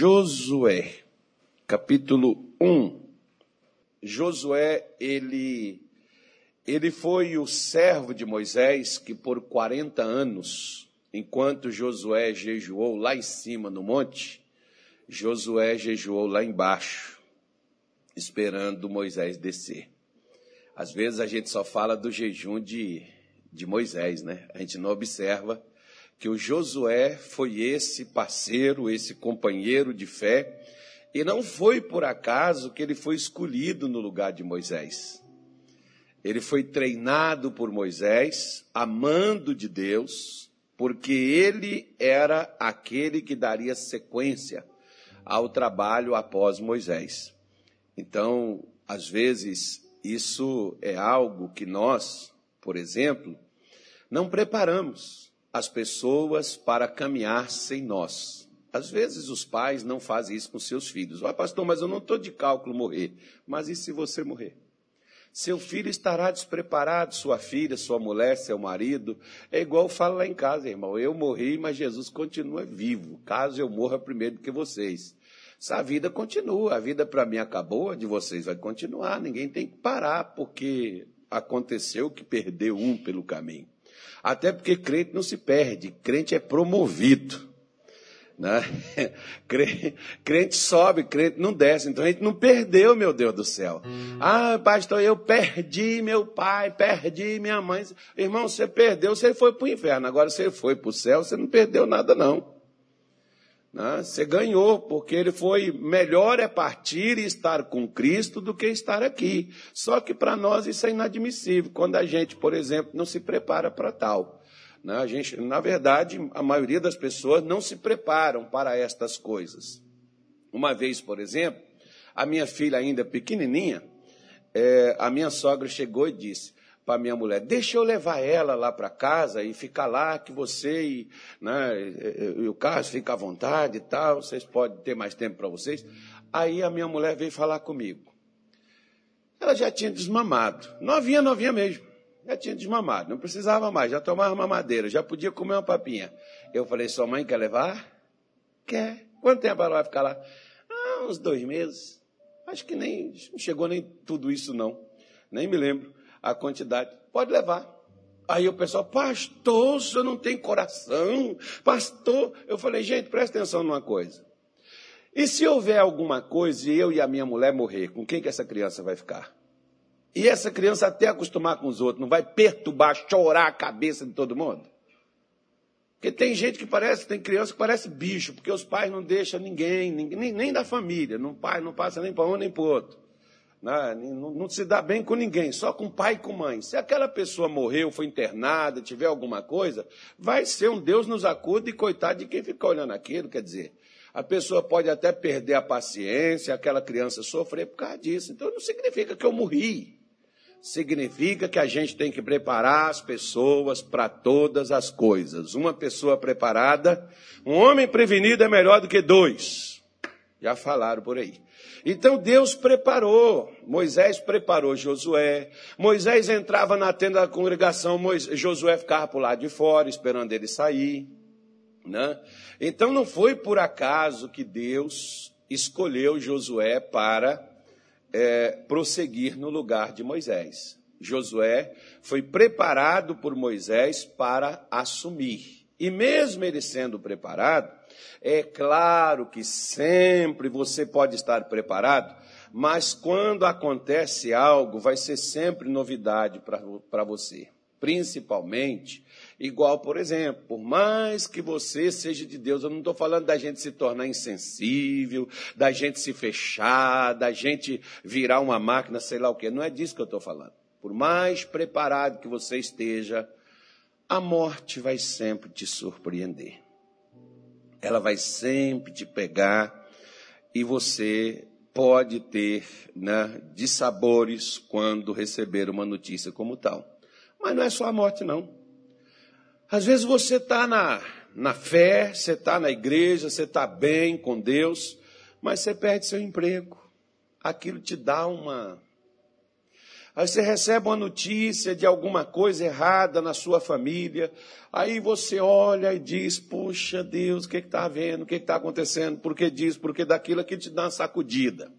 Josué, capítulo 1. Josué, ele, ele foi o servo de Moisés que por 40 anos, enquanto Josué jejuou lá em cima no monte, Josué jejuou lá embaixo, esperando Moisés descer. Às vezes a gente só fala do jejum de, de Moisés, né? A gente não observa que o Josué foi esse parceiro, esse companheiro de fé, e não foi por acaso que ele foi escolhido no lugar de Moisés. Ele foi treinado por Moisés, amando de Deus, porque ele era aquele que daria sequência ao trabalho após Moisés. Então, às vezes, isso é algo que nós, por exemplo, não preparamos as pessoas para caminhar sem nós. Às vezes os pais não fazem isso com seus filhos. Olha, pastor, mas eu não estou de cálculo morrer. Mas e se você morrer? Seu filho estará despreparado, sua filha, sua mulher, seu marido. É igual eu falo lá em casa, irmão. Eu morri, mas Jesus continua vivo. Caso eu morra primeiro do que vocês. Essa vida continua. A vida para mim acabou, a de vocês vai continuar. Ninguém tem que parar, porque aconteceu que perdeu um pelo caminho. Até porque crente não se perde, crente é promovido. Né? Crente sobe, crente não desce. Então a gente não perdeu, meu Deus do céu. Ah, pastor, eu perdi meu pai, perdi minha mãe. Irmão, você perdeu, você foi para o inferno. Agora você foi para o céu, você não perdeu nada, não. Né? Você ganhou, porque ele foi melhor é partir e estar com Cristo do que estar aqui. Só que para nós isso é inadmissível, quando a gente, por exemplo, não se prepara para tal. Né? A gente, na verdade, a maioria das pessoas não se preparam para estas coisas. Uma vez, por exemplo, a minha filha ainda pequenininha, é, a minha sogra chegou e disse: para minha mulher, deixa eu levar ela lá para casa e ficar lá, que você e, né, e o Carlos fica à vontade e tal, vocês podem ter mais tempo para vocês. Aí a minha mulher veio falar comigo. Ela já tinha desmamado, novinha, novinha mesmo, já tinha desmamado, não precisava mais, já tomava mamadeira, já podia comer uma papinha. Eu falei, sua mãe quer levar? Quer. Quanto tempo ela vai ficar lá? Ah, uns dois meses. Acho que nem, não chegou nem tudo isso não, nem me lembro a quantidade. Pode levar. Aí o pessoal, pastor, o senhor não tem coração, pastor. Eu falei, gente, presta atenção numa coisa. E se houver alguma coisa e eu e a minha mulher morrer, com quem que essa criança vai ficar? E essa criança até acostumar com os outros, não vai perturbar, chorar a cabeça de todo mundo? Porque tem gente que parece, tem criança que parece bicho, porque os pais não deixam ninguém, ninguém nem, da família, não, pai não passa nem para um nem para outro. Né? Não, não, se dá bem com ninguém, só com pai e com mãe. Se aquela pessoa morreu, foi internada, tiver alguma coisa, vai ser um Deus nos acuda e coitado de quem fica olhando aquilo. Quer dizer, a pessoa pode até perder a paciência, aquela criança sofrer por causa disso. Então não significa que eu morri. Significa que a gente tem que preparar as pessoas para todas as coisas. Uma pessoa preparada, um homem prevenido é melhor do que dois. Já falaram por aí. Então Deus preparou, Moisés preparou Josué. Moisés entrava na tenda da congregação, Moisés, Josué ficava por lado de fora, esperando ele sair. Né? Então não foi por acaso que Deus escolheu Josué para é, prosseguir no lugar de Moisés. Josué foi preparado por Moisés para assumir. E mesmo ele sendo preparado, é claro que sempre você pode estar preparado, mas quando acontece algo, vai ser sempre novidade para você. Principalmente, igual, por exemplo, por mais que você seja de Deus, eu não estou falando da gente se tornar insensível, da gente se fechar, da gente virar uma máquina, sei lá o quê. Não é disso que eu estou falando. Por mais preparado que você esteja, a morte vai sempre te surpreender ela vai sempre te pegar e você pode ter né, dissabores quando receber uma notícia como tal. Mas não é só a morte, não. Às vezes você está na, na fé, você está na igreja, você está bem com Deus, mas você perde seu emprego. Aquilo te dá uma. Aí você recebe uma notícia de alguma coisa errada na sua família. Aí você olha e diz: Puxa Deus, o que está havendo? O que está acontecendo? Por que disso? Por que daquilo? Aquilo te dá uma sacudida.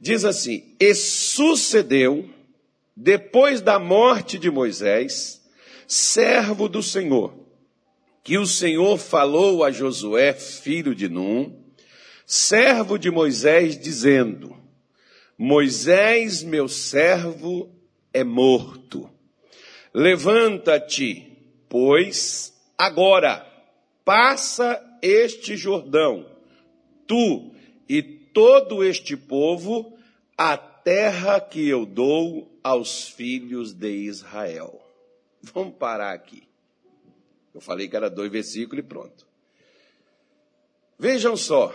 Diz assim: E sucedeu, depois da morte de Moisés, servo do Senhor, que o Senhor falou a Josué, filho de Num, servo de Moisés, dizendo: Moisés, meu servo, é morto. Levanta-te, pois, agora, passa este Jordão, tu e todo este povo, a terra que eu dou aos filhos de Israel. Vamos parar aqui. Eu falei que era dois versículos e pronto. Vejam só,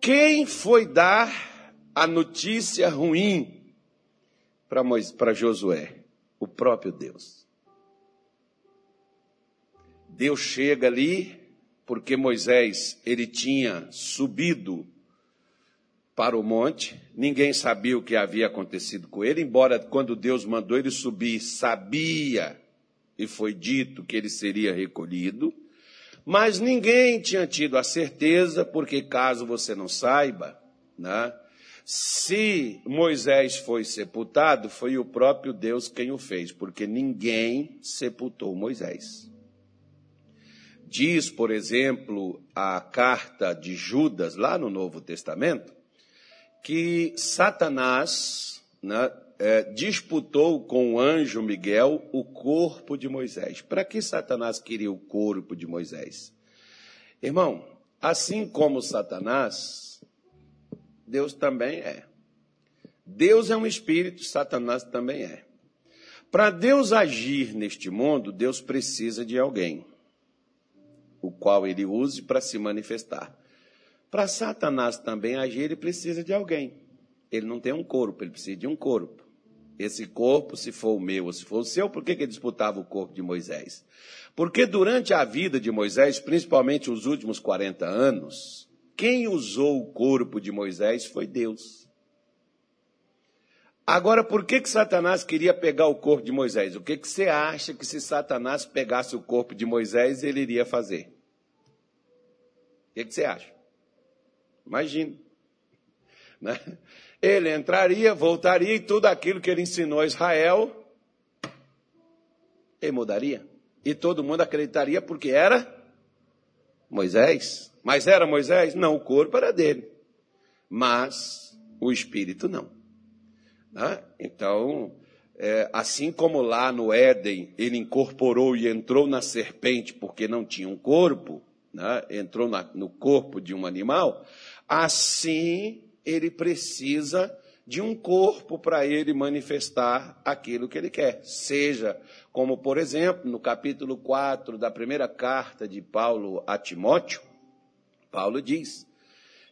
quem foi dar a notícia ruim para Josué? O próprio Deus. Deus chega ali porque Moisés ele tinha subido para o monte, ninguém sabia o que havia acontecido com ele, embora quando Deus mandou ele subir, sabia e foi dito que ele seria recolhido, mas ninguém tinha tido a certeza, porque caso você não saiba, né, se Moisés foi sepultado, foi o próprio Deus quem o fez, porque ninguém sepultou Moisés. Diz, por exemplo, a carta de Judas, lá no Novo Testamento, que Satanás né, é, disputou com o anjo Miguel o corpo de Moisés. Para que Satanás queria o corpo de Moisés? Irmão, assim como Satanás, Deus também é. Deus é um espírito, Satanás também é. Para Deus agir neste mundo, Deus precisa de alguém, o qual ele use para se manifestar. Para Satanás também agir, ele precisa de alguém. Ele não tem um corpo, ele precisa de um corpo. Esse corpo, se for o meu ou se for o seu, por que, que ele disputava o corpo de Moisés? Porque durante a vida de Moisés, principalmente os últimos 40 anos, quem usou o corpo de Moisés foi Deus. Agora, por que, que Satanás queria pegar o corpo de Moisés? O que, que você acha que se Satanás pegasse o corpo de Moisés, ele iria fazer? O que, que você acha? Imagine. Né? Ele entraria, voltaria e tudo aquilo que ele ensinou a Israel, ele mudaria. E todo mundo acreditaria porque era Moisés. Mas era Moisés? Não, o corpo era dele. Mas o espírito não. Né? Então, é, assim como lá no Éden ele incorporou e entrou na serpente porque não tinha um corpo, né? entrou na, no corpo de um animal, assim ele precisa de um corpo para ele manifestar aquilo que ele quer. Seja como, por exemplo, no capítulo 4 da primeira carta de Paulo a Timóteo, Paulo diz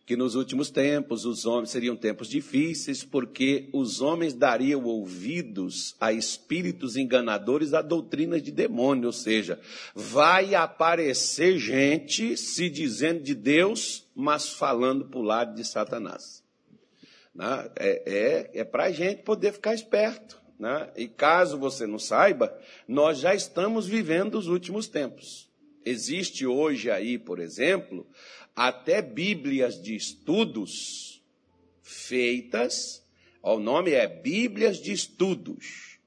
que nos últimos tempos os homens seriam tempos difíceis, porque os homens dariam ouvidos a espíritos enganadores, a doutrinas de demônio, ou seja, vai aparecer gente se dizendo de Deus, mas falando para o lado de Satanás. Né? É, é, é para a gente poder ficar esperto. Né? E caso você não saiba, nós já estamos vivendo os últimos tempos. Existe hoje aí, por exemplo, até bíblias de estudos feitas, o nome é Bíblias de Estudos.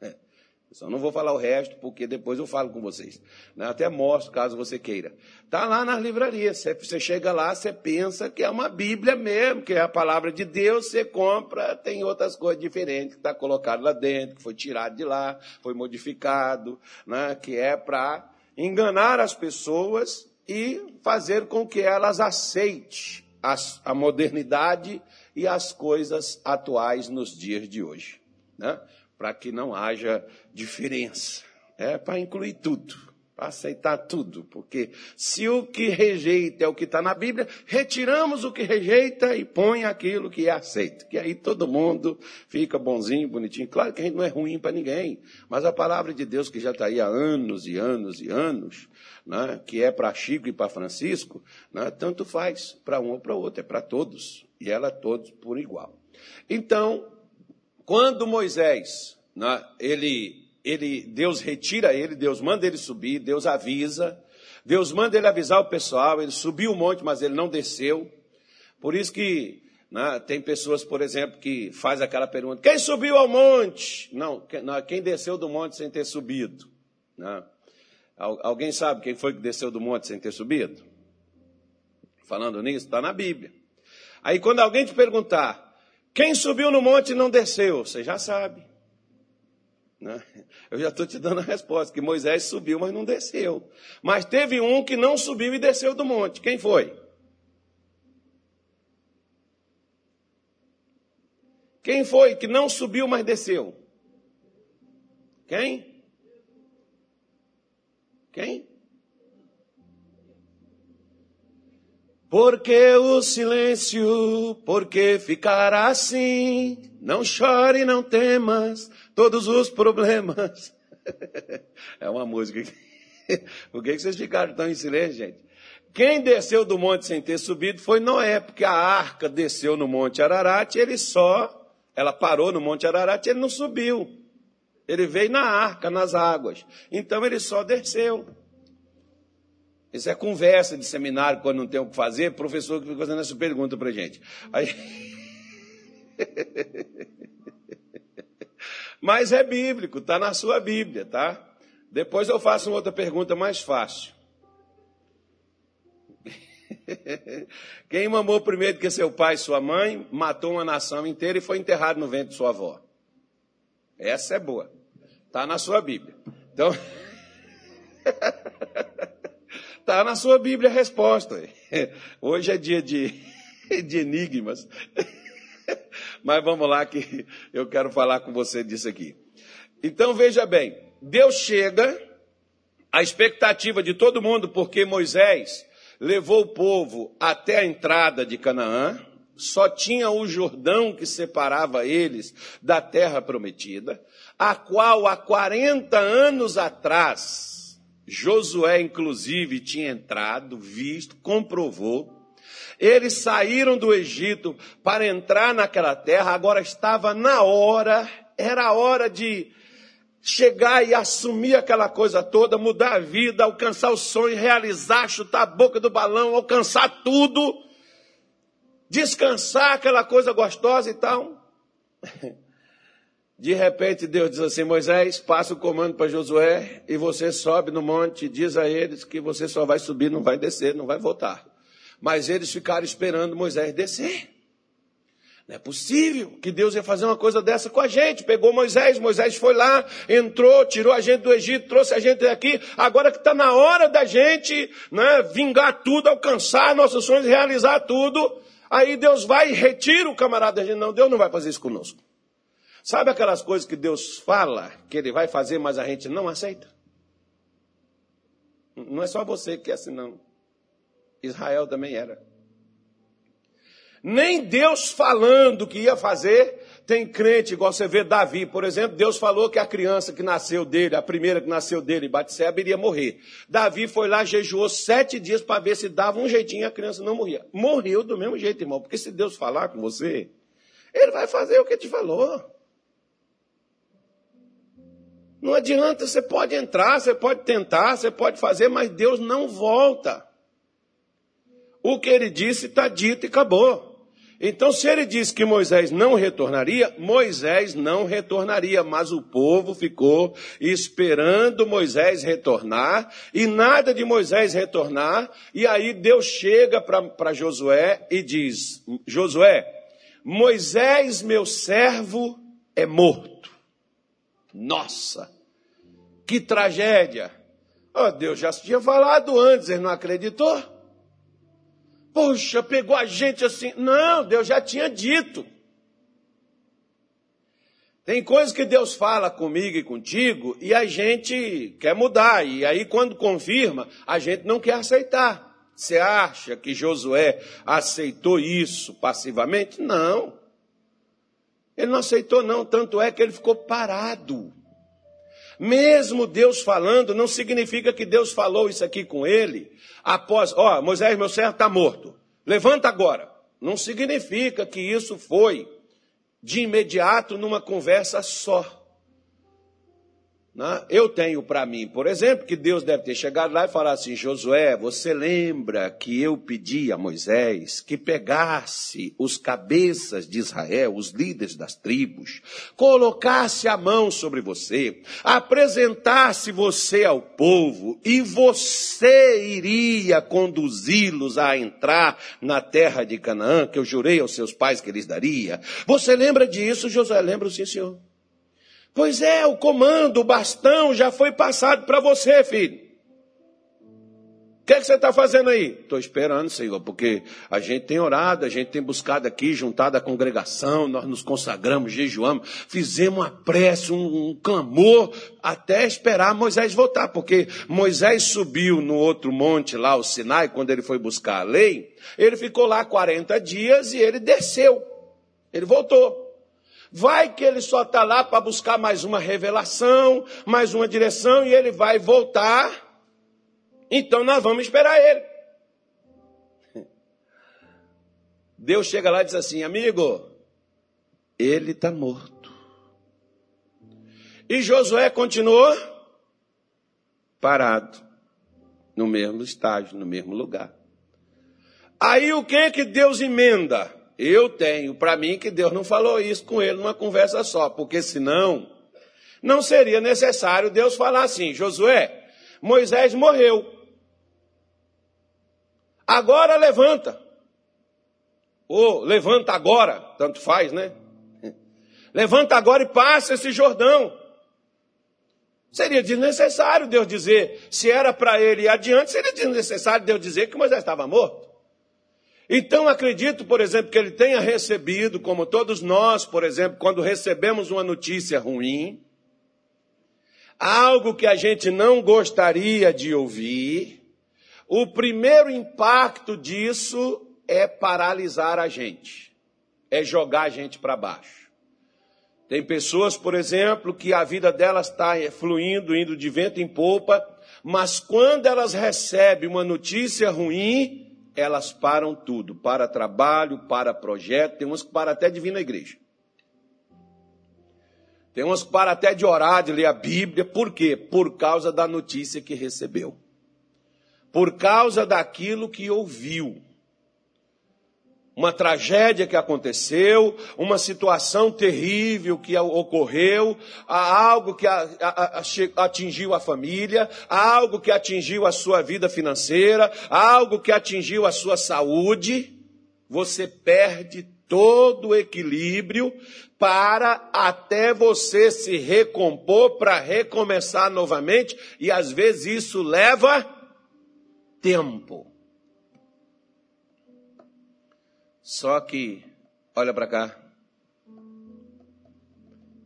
Eu só não vou falar o resto, porque depois eu falo com vocês. Né? Até mostro, caso você queira. Está lá nas livrarias. Você chega lá, você pensa que é uma Bíblia mesmo, que é a palavra de Deus, você compra, tem outras coisas diferentes que está colocado lá dentro, que foi tirado de lá, foi modificado, né? que é para enganar as pessoas e fazer com que elas aceitem a modernidade e as coisas atuais nos dias de hoje, né? para que não haja diferença. É para incluir tudo, para aceitar tudo, porque se o que rejeita é o que está na Bíblia, retiramos o que rejeita e põe aquilo que é aceito. Que aí todo mundo fica bonzinho, bonitinho. Claro que a gente não é ruim para ninguém, mas a palavra de Deus que já está aí há anos e anos e anos, né, que é para Chico e para Francisco, né, tanto faz para um ou para outro, é para todos. E ela todos por igual. Então, quando Moisés, né, ele, ele, Deus retira ele, Deus manda ele subir, Deus avisa, Deus manda ele avisar o pessoal, ele subiu o monte, mas ele não desceu. Por isso que né, tem pessoas, por exemplo, que faz aquela pergunta: quem subiu ao monte? Não, quem desceu do monte sem ter subido? Né? Alguém sabe quem foi que desceu do monte sem ter subido? Falando nisso, está na Bíblia. Aí quando alguém te perguntar, quem subiu no monte e não desceu? Você já sabe. Né? Eu já estou te dando a resposta, que Moisés subiu, mas não desceu. Mas teve um que não subiu e desceu do monte. Quem foi? Quem foi que não subiu, mas desceu? Quem? Quem? Porque o silêncio, porque ficar assim? Não chore, não temas todos os problemas. É uma música. Por que vocês ficaram tão em silêncio, gente? Quem desceu do monte sem ter subido foi Noé, porque a arca desceu no monte Ararat, ele só, ela parou no monte Ararat, ele não subiu. Ele veio na arca, nas águas. Então ele só desceu. Isso é conversa de seminário quando não tem o que fazer, professor que fica fazendo essa pergunta para gente. Aí... Mas é bíblico, está na sua Bíblia, tá? Depois eu faço uma outra pergunta mais fácil. Quem mamou primeiro que seu pai e sua mãe, matou uma nação inteira e foi enterrado no ventre de sua avó? Essa é boa. Está na sua Bíblia. Então. Está na sua Bíblia a resposta. Hoje é dia de, de enigmas. Mas vamos lá que eu quero falar com você disso aqui. Então veja bem, Deus chega, a expectativa de todo mundo, porque Moisés levou o povo até a entrada de Canaã, só tinha o Jordão que separava eles da terra prometida, a qual há 40 anos atrás, Josué inclusive tinha entrado, visto, comprovou, eles saíram do Egito para entrar naquela terra, agora estava na hora, era a hora de chegar e assumir aquela coisa toda, mudar a vida, alcançar o sonho, realizar, chutar a boca do balão, alcançar tudo, descansar aquela coisa gostosa e tal. De repente Deus diz assim: Moisés, passa o comando para Josué e você sobe no monte, diz a eles que você só vai subir, não vai descer, não vai voltar. Mas eles ficaram esperando Moisés descer. Não é possível que Deus ia fazer uma coisa dessa com a gente. Pegou Moisés, Moisés foi lá, entrou, tirou a gente do Egito, trouxe a gente aqui. Agora que está na hora da gente né, vingar tudo, alcançar nossos sonhos, realizar tudo. Aí Deus vai e retira o camarada da gente. Não, Deus não vai fazer isso conosco. Sabe aquelas coisas que Deus fala que Ele vai fazer, mas a gente não aceita? Não é só você que é assim, não. Israel também era. Nem Deus falando que ia fazer, tem crente, igual você vê Davi, por exemplo, Deus falou que a criança que nasceu dele, a primeira que nasceu dele, Batseba, iria morrer. Davi foi lá, jejuou sete dias para ver se dava um jeitinho e a criança não morria. Morreu do mesmo jeito, irmão, porque se Deus falar com você, ele vai fazer o que te falou. Não adianta, você pode entrar, você pode tentar, você pode fazer, mas Deus não volta. O que ele disse está dito e acabou. Então, se ele disse que Moisés não retornaria, Moisés não retornaria, mas o povo ficou esperando Moisés retornar, e nada de Moisés retornar, e aí Deus chega para Josué e diz: Josué, Moisés, meu servo, é morto. Nossa, que tragédia! Oh, Deus já tinha falado antes, ele não acreditou? Poxa, pegou a gente assim. Não, Deus já tinha dito. Tem coisas que Deus fala comigo e contigo e a gente quer mudar. E aí, quando confirma, a gente não quer aceitar. Você acha que Josué aceitou isso passivamente? Não. Ele não aceitou, não. Tanto é que ele ficou parado. Mesmo Deus falando, não significa que Deus falou isso aqui com ele após, ó, Moisés, meu servo está morto. Levanta agora. Não significa que isso foi de imediato numa conversa só. Né? Eu tenho para mim, por exemplo, que Deus deve ter chegado lá e falado assim: Josué, você lembra que eu pedi a Moisés que pegasse os cabeças de Israel, os líderes das tribos, colocasse a mão sobre você, apresentasse você ao povo e você iria conduzi-los a entrar na terra de Canaã, que eu jurei aos seus pais que eles daria? Você lembra disso, Josué? Lembra sim, senhor. Pois é, o comando, o bastão já foi passado para você, filho. O que, é que você está fazendo aí? Estou esperando, Senhor, porque a gente tem orado, a gente tem buscado aqui, juntado a congregação, nós nos consagramos, jejuamos, fizemos uma prece, um, um clamor, até esperar Moisés voltar, porque Moisés subiu no outro monte lá, o Sinai, quando ele foi buscar a lei, ele ficou lá 40 dias e ele desceu, ele voltou. Vai que ele só está lá para buscar mais uma revelação, mais uma direção, e ele vai voltar. Então nós vamos esperar ele. Deus chega lá e diz assim: amigo, ele está morto. E Josué continuou parado, no mesmo estágio, no mesmo lugar. Aí o que que Deus emenda? Eu tenho para mim que Deus não falou isso com ele numa conversa só, porque senão não seria necessário Deus falar assim: Josué, Moisés morreu. Agora levanta. Ou levanta agora, tanto faz, né? Levanta agora e passa esse Jordão. Seria desnecessário Deus dizer, se era para ele ir adiante, seria desnecessário Deus dizer que Moisés estava morto. Então acredito, por exemplo, que ele tenha recebido, como todos nós, por exemplo, quando recebemos uma notícia ruim, algo que a gente não gostaria de ouvir, o primeiro impacto disso é paralisar a gente, é jogar a gente para baixo. Tem pessoas, por exemplo, que a vida delas está fluindo, indo de vento em polpa, mas quando elas recebem uma notícia ruim, elas param tudo, para trabalho, para projeto, tem umas que param até de vir na igreja. Tem umas que param até de orar, de ler a Bíblia, por quê? Por causa da notícia que recebeu. Por causa daquilo que ouviu uma tragédia que aconteceu, uma situação terrível que ocorreu, algo que atingiu a família, algo que atingiu a sua vida financeira, algo que atingiu a sua saúde, você perde todo o equilíbrio para até você se recompor para recomeçar novamente, e às vezes isso leva tempo. Só que, olha para cá.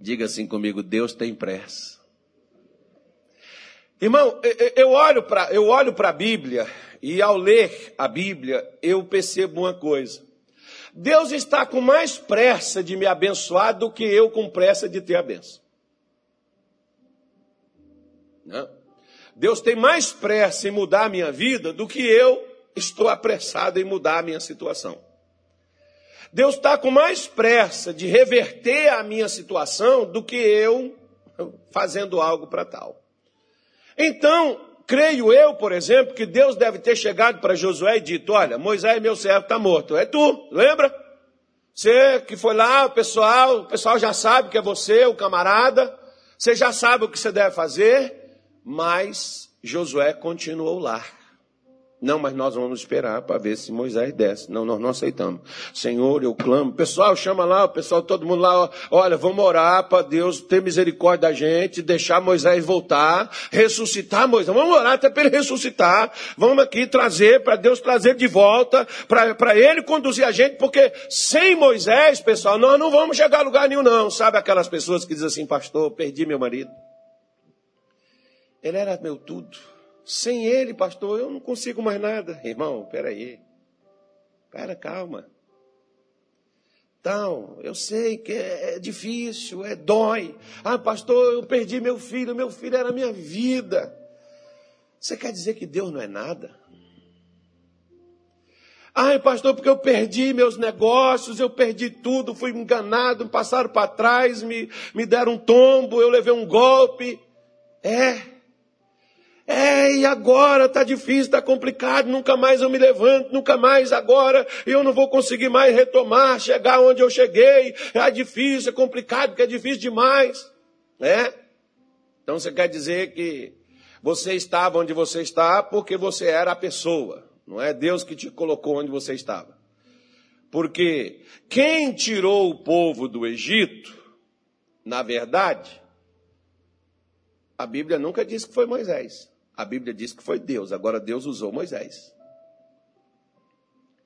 Diga assim comigo: Deus tem pressa. Irmão, eu olho para eu olho para a Bíblia e ao ler a Bíblia eu percebo uma coisa. Deus está com mais pressa de me abençoar do que eu com pressa de ter a benção. Não. Deus tem mais pressa em mudar a minha vida do que eu estou apressado em mudar a minha situação. Deus está com mais pressa de reverter a minha situação do que eu fazendo algo para tal. Então, creio eu, por exemplo, que Deus deve ter chegado para Josué e dito: Olha, Moisés, meu servo, está morto. É tu, lembra? Você que foi lá, o pessoal, o pessoal já sabe que é você, o camarada, você já sabe o que você deve fazer, mas Josué continuou lá. Não, mas nós vamos esperar para ver se Moisés desce. Não, nós não aceitamos. Senhor, eu clamo. Pessoal, chama lá, o pessoal, todo mundo lá. Olha, vamos orar para Deus ter misericórdia da gente, deixar Moisés voltar, ressuscitar Moisés. Vamos orar até para ele ressuscitar. Vamos aqui trazer, para Deus trazer de volta, para ele conduzir a gente, porque sem Moisés, pessoal, nós não vamos chegar a lugar nenhum, não. Sabe aquelas pessoas que dizem assim, pastor, perdi meu marido. Ele era meu tudo. Sem ele, pastor, eu não consigo mais nada. Irmão, peraí. Pera, calma. Então, eu sei que é, é difícil, é dói. Ah, pastor, eu perdi meu filho, meu filho era minha vida. Você quer dizer que Deus não é nada? Ai, pastor, porque eu perdi meus negócios, eu perdi tudo, fui enganado, passaram para trás, me, me deram um tombo, eu levei um golpe. É. É, e agora está difícil, está complicado, nunca mais eu me levanto, nunca mais agora eu não vou conseguir mais retomar, chegar onde eu cheguei. É difícil, é complicado, porque é difícil demais. É? Então você quer dizer que você estava onde você está porque você era a pessoa. Não é Deus que te colocou onde você estava. Porque quem tirou o povo do Egito, na verdade, a Bíblia nunca diz que foi Moisés. A Bíblia diz que foi Deus. Agora Deus usou Moisés.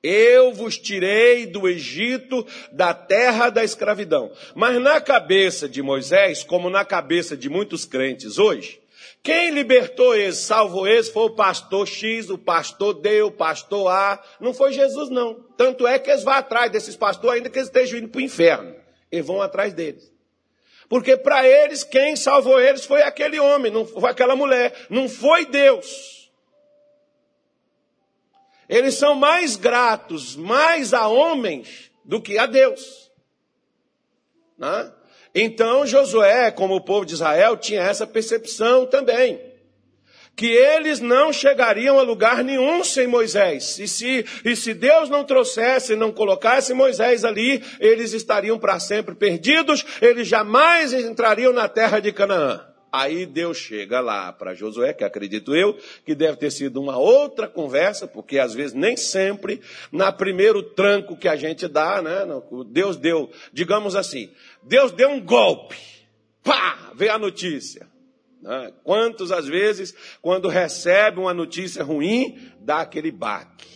Eu vos tirei do Egito, da terra da escravidão. Mas na cabeça de Moisés, como na cabeça de muitos crentes hoje, quem libertou eles, salvou eles, foi o pastor X, o pastor D, o pastor A. Não foi Jesus, não. Tanto é que eles vão atrás desses pastores, ainda que eles estejam indo para o inferno. Eles vão atrás deles. Porque para eles, quem salvou eles foi aquele homem, não foi aquela mulher, não foi Deus. Eles são mais gratos, mais a homens do que a Deus. Né? Então Josué, como o povo de Israel, tinha essa percepção também. Que eles não chegariam a lugar nenhum sem Moisés. E se, e se Deus não trouxesse, não colocasse Moisés ali, eles estariam para sempre perdidos, eles jamais entrariam na terra de Canaã. Aí Deus chega lá para Josué, que acredito eu, que deve ter sido uma outra conversa, porque às vezes nem sempre, na primeiro tranco que a gente dá, né? Deus deu, digamos assim, Deus deu um golpe. Pá! Veio a notícia. Né? Quantos às vezes, quando recebe uma notícia ruim, dá aquele baque.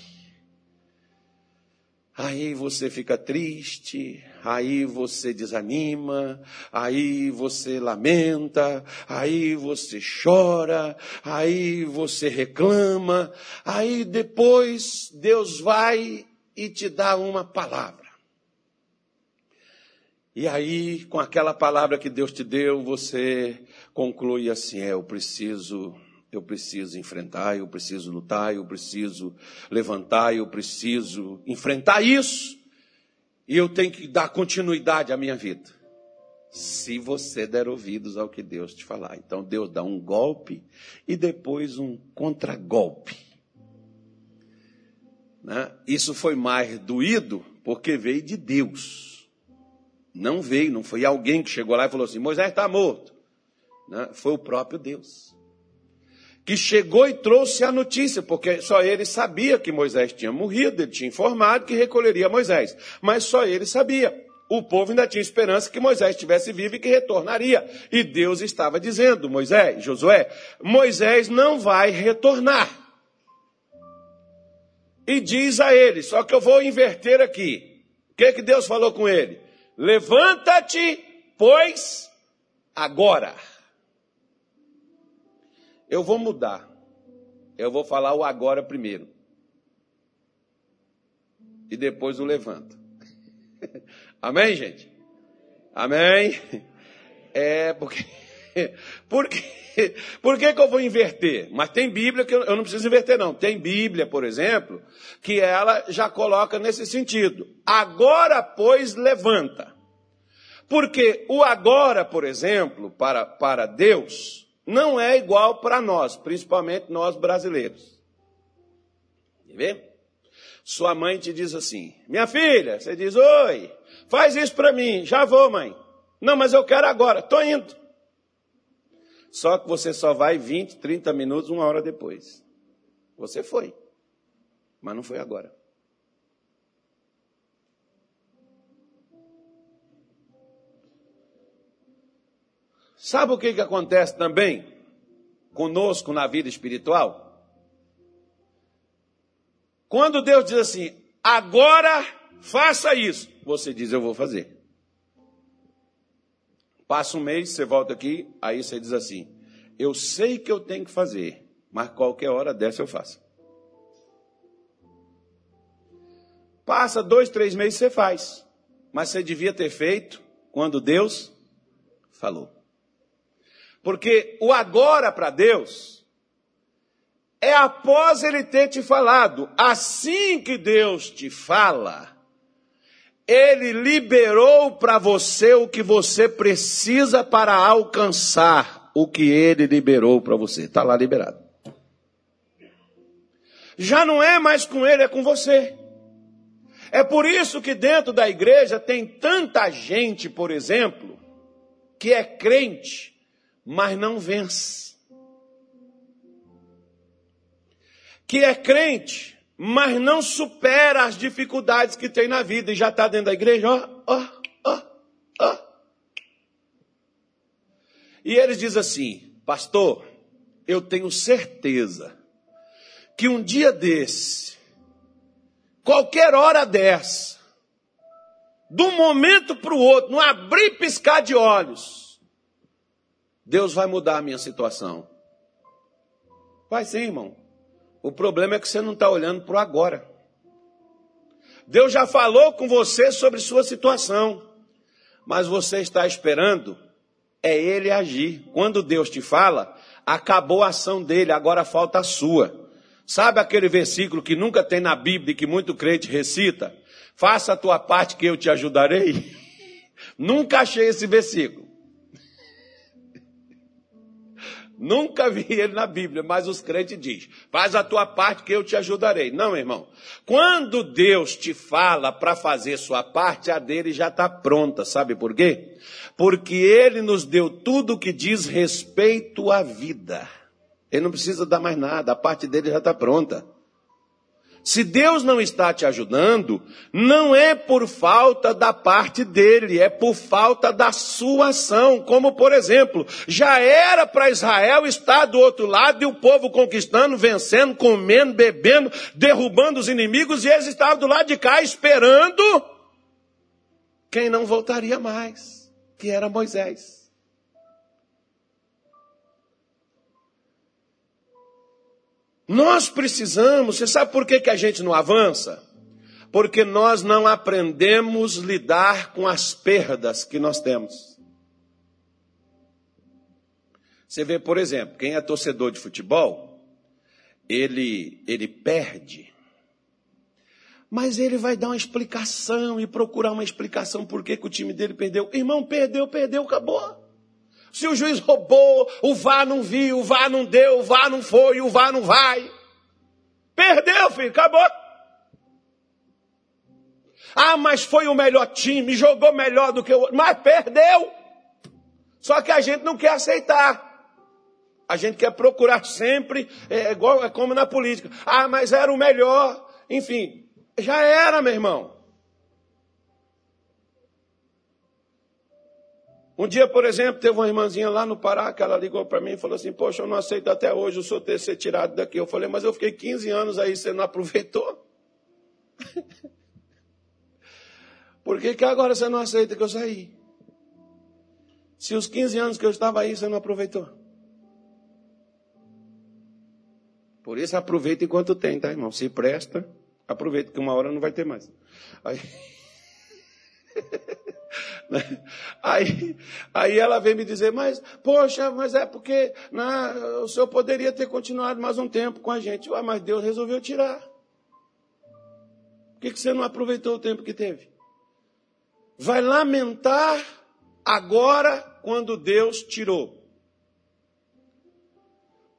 Aí você fica triste, aí você desanima, aí você lamenta, aí você chora, aí você reclama, aí depois Deus vai e te dá uma palavra. E aí, com aquela palavra que Deus te deu, você conclui assim: é, eu preciso eu preciso enfrentar, eu preciso lutar, eu preciso levantar, eu preciso enfrentar isso. E eu tenho que dar continuidade à minha vida. Se você der ouvidos ao que Deus te falar. Então Deus dá um golpe e depois um contragolpe. Né? Isso foi mais doído porque veio de Deus. Não veio, não foi alguém que chegou lá e falou assim: Moisés está morto. Né? Foi o próprio Deus que chegou e trouxe a notícia, porque só ele sabia que Moisés tinha morrido, ele tinha informado que recolheria Moisés, mas só ele sabia. O povo ainda tinha esperança que Moisés estivesse vivo e que retornaria. E Deus estava dizendo, Moisés, Josué, Moisés não vai retornar. E diz a ele, só que eu vou inverter aqui. O que, que Deus falou com ele? Levanta-te, pois, agora. Eu vou mudar. Eu vou falar o agora primeiro. E depois o levanta. Amém, gente? Amém? É porque. Por, quê? Por que, que eu vou inverter? Mas tem Bíblia que eu não preciso inverter, não. Tem Bíblia, por exemplo, que ela já coloca nesse sentido. Agora, pois, levanta. Porque o agora, por exemplo, para, para Deus, não é igual para nós, principalmente nós brasileiros. Quer ver? Sua mãe te diz assim: Minha filha, você diz: Oi, faz isso para mim, já vou, mãe. Não, mas eu quero agora, estou indo. Só que você só vai 20, 30 minutos, uma hora depois. Você foi, mas não foi agora. Sabe o que, que acontece também conosco na vida espiritual? Quando Deus diz assim, agora faça isso, você diz, eu vou fazer. Passa um mês, você volta aqui, aí você diz assim, eu sei que eu tenho que fazer, mas qualquer hora dessa eu faço. Passa dois, três meses, você faz. Mas você devia ter feito quando Deus falou. Porque o agora para Deus é após ele ter te falado. Assim que Deus te fala, ele liberou para você o que você precisa para alcançar o que ele liberou para você. Está lá liberado. Já não é mais com ele, é com você. É por isso que dentro da igreja tem tanta gente, por exemplo, que é crente, mas não vence. Que é crente, mas não supera as dificuldades que tem na vida e já está dentro da igreja, ó, ó, ó, ó. E eles dizem assim, pastor, eu tenho certeza que um dia desse, qualquer hora dessa, de um momento para o outro, não abrir piscar de olhos, Deus vai mudar a minha situação. Vai sim, irmão. O problema é que você não está olhando para o agora. Deus já falou com você sobre sua situação, mas você está esperando é Ele agir. Quando Deus te fala, acabou a ação dele, agora falta a sua. Sabe aquele versículo que nunca tem na Bíblia e que muito crente recita? Faça a tua parte que eu te ajudarei. nunca achei esse versículo. Nunca vi ele na Bíblia, mas os crentes dizem: faz a tua parte que eu te ajudarei. Não, irmão. Quando Deus te fala para fazer sua parte, a dele já está pronta. Sabe por quê? Porque ele nos deu tudo que diz respeito à vida. Ele não precisa dar mais nada, a parte dele já está pronta. Se Deus não está te ajudando, não é por falta da parte dele, é por falta da sua ação. Como, por exemplo, já era para Israel estar do outro lado e o povo conquistando, vencendo, comendo, bebendo, derrubando os inimigos, e eles estavam do lado de cá esperando quem não voltaria mais, que era Moisés. Nós precisamos, você sabe por que, que a gente não avança? Porque nós não aprendemos lidar com as perdas que nós temos. Você vê, por exemplo, quem é torcedor de futebol, ele, ele perde, mas ele vai dar uma explicação e procurar uma explicação por que, que o time dele perdeu. Irmão, perdeu, perdeu, acabou. Se o juiz roubou, o VAR não viu, o VAR não deu, o VAR não foi, o VAR não vai. Perdeu, filho, acabou. Ah, mas foi o melhor time, jogou melhor do que o outro, mas perdeu. Só que a gente não quer aceitar. A gente quer procurar sempre, é, igual, é como na política. Ah, mas era o melhor. Enfim, já era, meu irmão. Um dia, por exemplo, teve uma irmãzinha lá no Pará que ela ligou para mim e falou assim: Poxa, eu não aceito até hoje o senhor ter ser tirado daqui. Eu falei: Mas eu fiquei 15 anos aí, você não aproveitou? Por que, que agora você não aceita que eu saí? Se os 15 anos que eu estava aí, você não aproveitou. Por isso, aproveita enquanto tem, tá, irmão? Se presta, aproveita, que uma hora não vai ter mais. Aí. Aí, aí ela veio me dizer, mas, poxa, mas é porque né, o senhor poderia ter continuado mais um tempo com a gente. Ah, mas Deus resolveu tirar. Por que, que você não aproveitou o tempo que teve? Vai lamentar agora quando Deus tirou.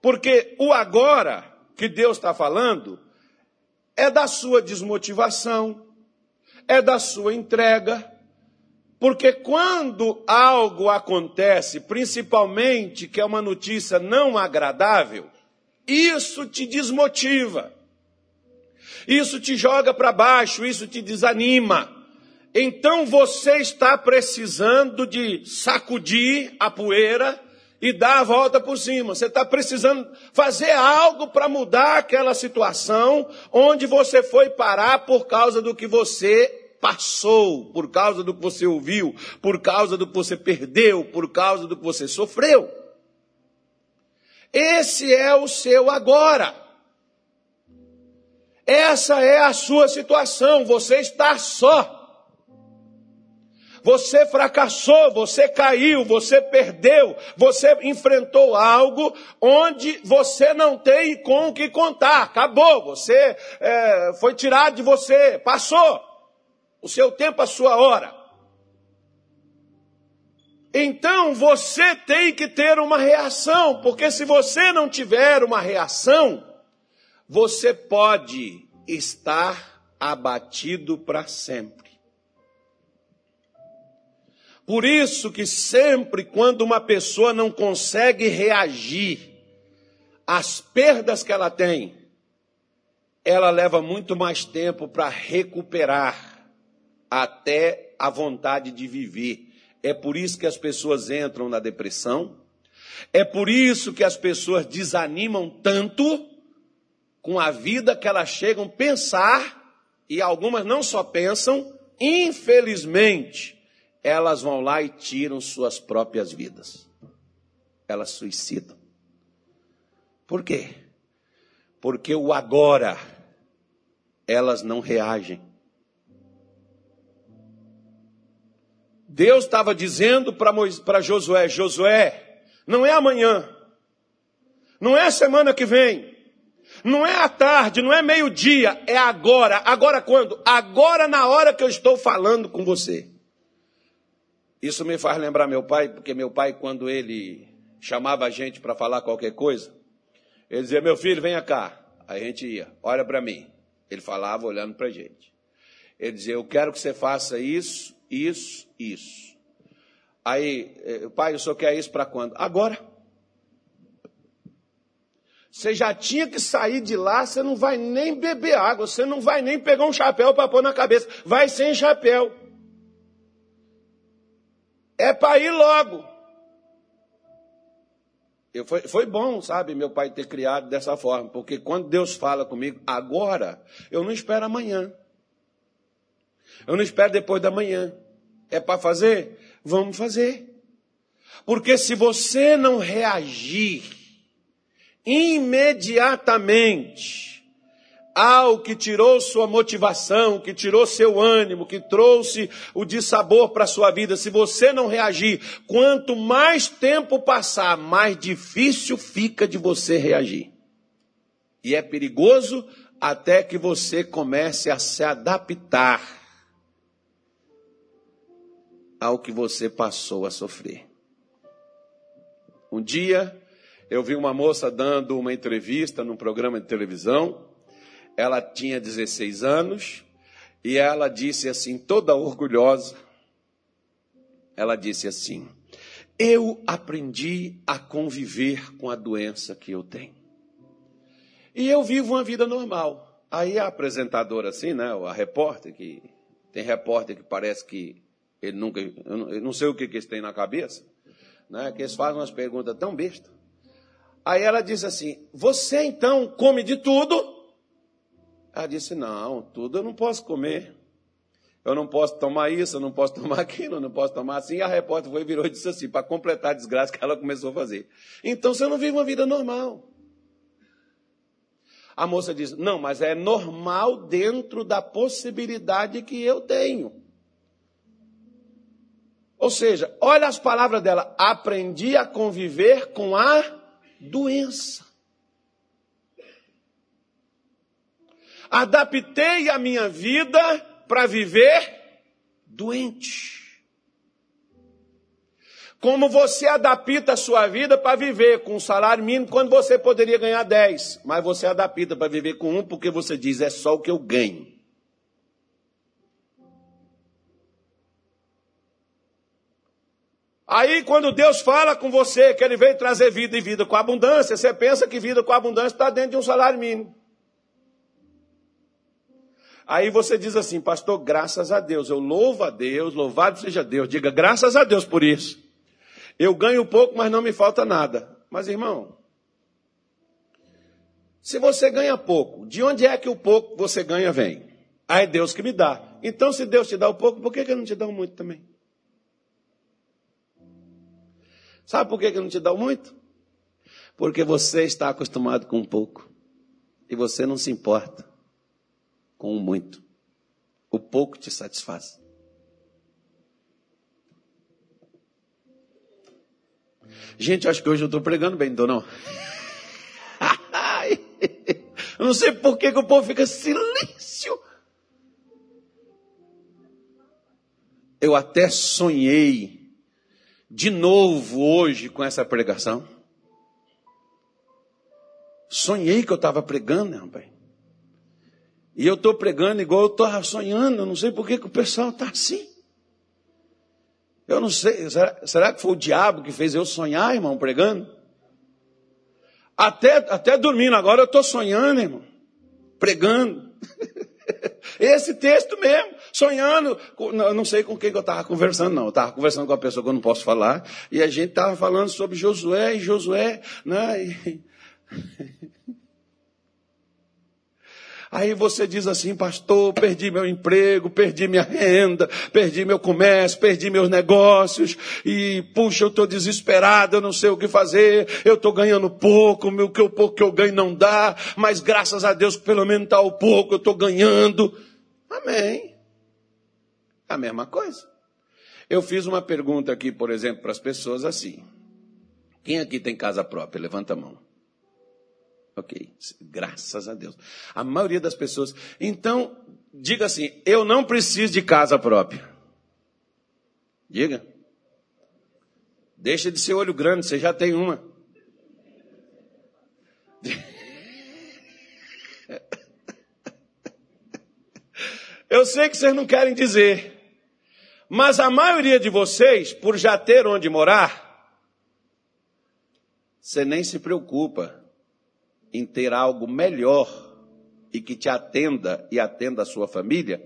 Porque o agora que Deus está falando é da sua desmotivação, é da sua entrega, porque quando algo acontece, principalmente que é uma notícia não agradável, isso te desmotiva. Isso te joga para baixo, isso te desanima. Então você está precisando de sacudir a poeira e dar a volta por cima. Você está precisando fazer algo para mudar aquela situação onde você foi parar por causa do que você passou, por causa do que você ouviu, por causa do que você perdeu, por causa do que você sofreu. Esse é o seu agora. Essa é a sua situação. Você está só. Você fracassou, você caiu, você perdeu, você enfrentou algo onde você não tem com o que contar. Acabou, você é, foi tirado de você, passou o seu tempo, a sua hora. Então você tem que ter uma reação, porque se você não tiver uma reação, você pode estar abatido para sempre. Por isso que sempre quando uma pessoa não consegue reagir às perdas que ela tem, ela leva muito mais tempo para recuperar até a vontade de viver. É por isso que as pessoas entram na depressão. É por isso que as pessoas desanimam tanto com a vida que elas chegam a pensar, e algumas não só pensam, infelizmente, elas vão lá e tiram suas próprias vidas. Elas suicidam. Por quê? Porque o agora elas não reagem. Deus estava dizendo para Josué: Josué, não é amanhã, não é semana que vem, não é à tarde, não é meio-dia, é agora. Agora quando? Agora na hora que eu estou falando com você. Isso me faz lembrar meu pai, porque meu pai, quando ele chamava a gente para falar qualquer coisa, ele dizia: Meu filho, venha cá. Aí a gente ia, olha para mim. Ele falava olhando para a gente. Ele dizia: Eu quero que você faça isso, isso, isso. Aí, eh, pai, o senhor quer isso para quando? Agora. Você já tinha que sair de lá, você não vai nem beber água, você não vai nem pegar um chapéu para pôr na cabeça. Vai sem chapéu. É para ir logo. Eu, foi, foi bom, sabe, meu pai ter criado dessa forma, porque quando Deus fala comigo, agora, eu não espero amanhã. Eu não espero depois da manhã. É para fazer? Vamos fazer. Porque se você não reagir, imediatamente ao que tirou sua motivação, que tirou seu ânimo, que trouxe o dissabor para a sua vida, se você não reagir, quanto mais tempo passar, mais difícil fica de você reagir. E é perigoso até que você comece a se adaptar ao que você passou a sofrer. Um dia, eu vi uma moça dando uma entrevista num programa de televisão. Ela tinha 16 anos e ela disse assim, toda orgulhosa: ela disse assim: Eu aprendi a conviver com a doença que eu tenho. E eu vivo uma vida normal. Aí a apresentadora, assim, né, a repórter, que tem repórter que parece que ele nunca, eu não sei o que, que eles têm na cabeça, né, que eles fazem umas perguntas tão bestas. Aí ela disse assim: Você então come de tudo? Ela disse: Não, tudo eu não posso comer. Eu não posso tomar isso, eu não posso tomar aquilo, eu não posso tomar assim. E a repórter foi virou e disse assim, para completar a desgraça que ela começou a fazer. Então você não vive uma vida normal. A moça diz: Não, mas é normal dentro da possibilidade que eu tenho. Ou seja, olha as palavras dela: aprendi a conviver com a doença. Adaptei a minha vida para viver doente. Como você adapta a sua vida para viver com um salário mínimo quando você poderia ganhar 10, mas você adapta para viver com um porque você diz é só o que eu ganho. Aí, quando Deus fala com você que Ele veio trazer vida e vida com abundância, você pensa que vida com abundância está dentro de um salário mínimo. Aí você diz assim, pastor, graças a Deus, eu louvo a Deus, louvado seja Deus, diga graças a Deus por isso. Eu ganho pouco, mas não me falta nada. Mas irmão, se você ganha pouco, de onde é que o pouco você ganha vem? Ah, é Deus que me dá. Então, se Deus te dá o pouco, por que, que não te dá muito também? Sabe por que, que não te dá muito? Porque você está acostumado com pouco. E você não se importa com o muito. O pouco te satisfaz. Gente, acho que hoje eu estou pregando bem, não Eu não sei por que, que o povo fica silêncio. Eu até sonhei de novo hoje com essa pregação. Sonhei que eu estava pregando, né, rapaz? E eu estou pregando igual eu estava sonhando. Eu não sei por que, o pessoal está assim. Eu não sei. Será, será, que foi o diabo que fez eu sonhar, irmão, pregando? Até, até dormindo agora eu estou sonhando, irmão. Pregando. Esse texto mesmo, sonhando, não sei com quem que eu estava conversando, não. Eu estava conversando com a pessoa que eu não posso falar, e a gente estava falando sobre Josué, e Josué, né? E... Aí você diz assim, pastor, perdi meu emprego, perdi minha renda, perdi meu comércio, perdi meus negócios, e puxa, eu estou desesperado, eu não sei o que fazer, eu estou ganhando pouco, o que pouco que eu ganho não dá, mas graças a Deus pelo menos está o pouco, eu estou ganhando. Amém. A mesma coisa. Eu fiz uma pergunta aqui, por exemplo, para as pessoas assim. Quem aqui tem casa própria? Levanta a mão. Ok, graças a Deus. A maioria das pessoas. Então, diga assim: eu não preciso de casa própria. Diga. Deixa de ser olho grande, você já tem uma. Eu sei que vocês não querem dizer, mas a maioria de vocês, por já ter onde morar, você nem se preocupa em ter algo melhor e que te atenda e atenda a sua família,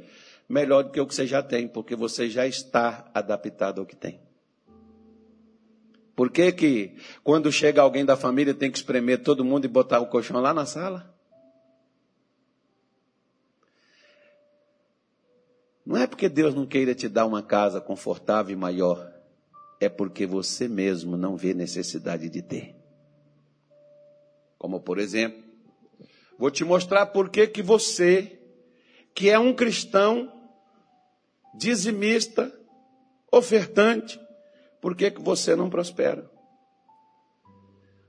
melhor do que o que você já tem, porque você já está adaptado ao que tem. Por que que quando chega alguém da família tem que espremer todo mundo e botar o colchão lá na sala? Não é porque Deus não queira te dar uma casa confortável e maior, é porque você mesmo não vê necessidade de ter. Como por exemplo, vou te mostrar por que que você, que é um cristão dizimista, ofertante, por que que você não prospera?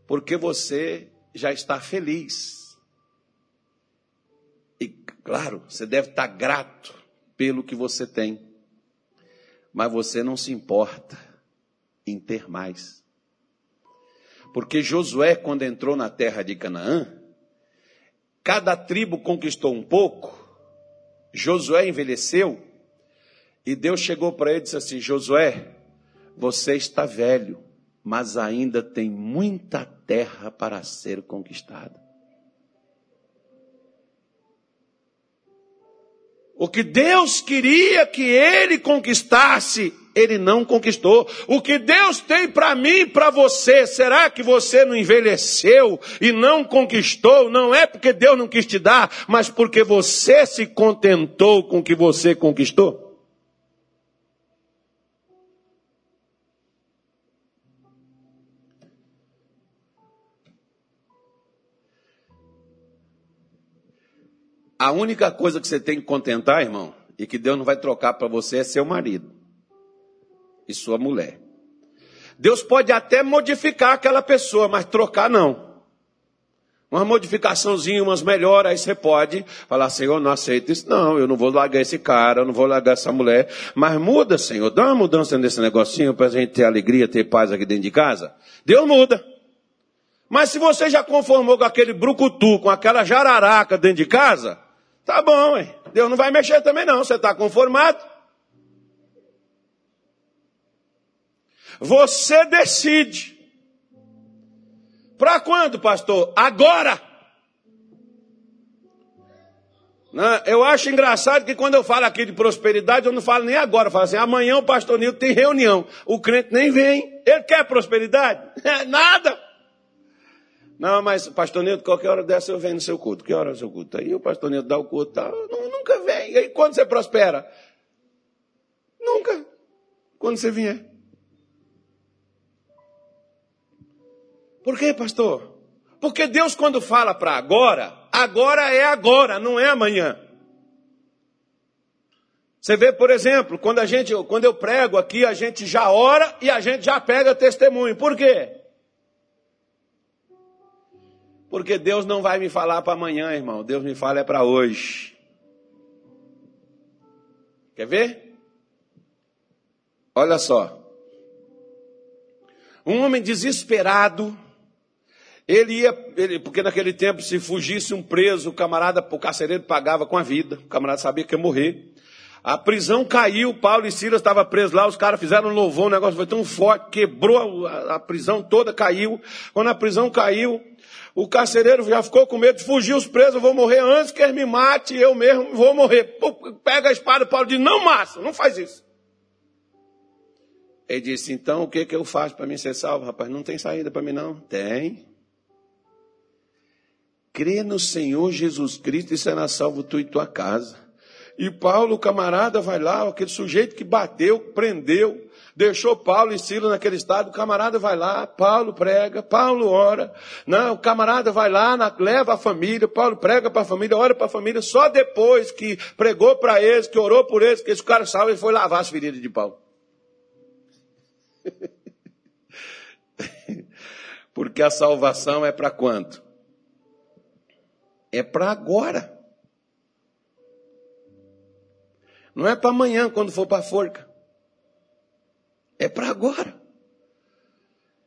Porque você já está feliz. E claro, você deve estar grato pelo que você tem. Mas você não se importa em ter mais. Porque Josué, quando entrou na terra de Canaã, cada tribo conquistou um pouco, Josué envelheceu, e Deus chegou para ele e disse assim: Josué, você está velho, mas ainda tem muita terra para ser conquistada. O que Deus queria que ele conquistasse, ele não conquistou. O que Deus tem para mim e para você, será que você não envelheceu e não conquistou? Não é porque Deus não quis te dar, mas porque você se contentou com o que você conquistou? A única coisa que você tem que contentar, irmão, e que Deus não vai trocar para você é seu marido e sua mulher. Deus pode até modificar aquela pessoa, mas trocar não. Uma modificaçãozinha, umas melhoras, aí você pode falar, Senhor, não aceito isso, não, eu não vou largar esse cara, eu não vou largar essa mulher, mas muda, Senhor, dá uma mudança nesse negocinho para a gente ter alegria, ter paz aqui dentro de casa. Deus muda. Mas se você já conformou com aquele brucutu, com aquela jararaca dentro de casa, Tá bom, hein? Deus não vai mexer também não, você está conformado. Você decide. Para quando, pastor? Agora. Né? Eu acho engraçado que quando eu falo aqui de prosperidade, eu não falo nem agora. Eu falo assim, amanhã o pastor Nilton tem reunião. O crente nem vem. Ele quer prosperidade? É nada. Não, mas pastor Nilton, qualquer hora dessa eu venho no seu culto. Que hora é o seu culto? Aí o pastor Nilton dá o culto, tá? Não, nunca vem. E aí quando você prospera? Nunca. Quando você vier. Por quê, pastor? Porque Deus quando fala para agora, agora é agora, não é amanhã. Você vê, por exemplo, quando a gente, quando eu prego aqui, a gente já ora e a gente já pega testemunho. Por quê? Porque Deus não vai me falar para amanhã, irmão. Deus me fala é para hoje. Quer ver? Olha só. Um homem desesperado, ele ia, ele, porque naquele tempo, se fugisse um preso, o camarada, o carcereiro pagava com a vida, o camarada sabia que ia morrer. A prisão caiu, Paulo e Silas estavam presos lá, os caras fizeram um louvor, o negócio foi tão forte, quebrou a, a, prisão toda, caiu. Quando a prisão caiu, o carcereiro já ficou com medo de fugir os presos, eu vou morrer antes que ele me mate, eu mesmo vou morrer. Pega a espada, Paulo diz, não massa, não faz isso. Ele disse, então o que, que eu faço para mim ser salvo? Rapaz, não tem saída para mim não. Tem. Crê no Senhor Jesus Cristo e será salvo tu e tua casa. E Paulo, camarada, vai lá, aquele sujeito que bateu, prendeu, deixou Paulo e Silas naquele estado, o camarada vai lá, Paulo prega, Paulo ora, não, o camarada vai lá, leva a família, Paulo prega para a família, ora para a família, só depois que pregou para eles, que orou por eles, que esse cara salvo, ele foi lavar as feridas de Paulo. Porque a salvação é para quanto? É para agora. Não é para amanhã, quando for para a forca. É para agora.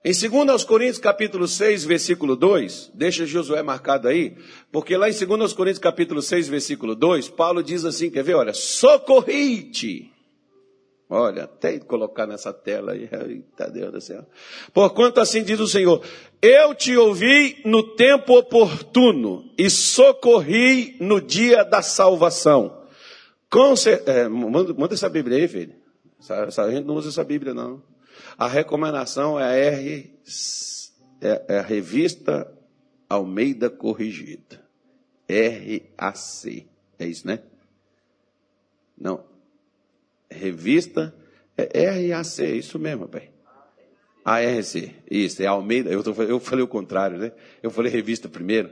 Em 2 Coríntios capítulo 6, versículo 2, deixa Josué marcado aí, porque lá em 2 Coríntios capítulo 6, versículo 2, Paulo diz assim, quer ver, olha, socorrite. Olha, até colocar nessa tela aí, eita Deus do céu. Porquanto assim diz o Senhor, eu te ouvi no tempo oportuno e socorri no dia da salvação. Com é, manda, manda, essa Bíblia aí, filho. Essa, essa, a gente não usa essa Bíblia, não. A recomendação é a R, é, é a revista Almeida Corrigida. RAC. É isso, né? Não. Revista é RAC, é isso mesmo, pai. ARC, isso, é Almeida. Eu, tô, eu falei o contrário, né? Eu falei revista primeiro.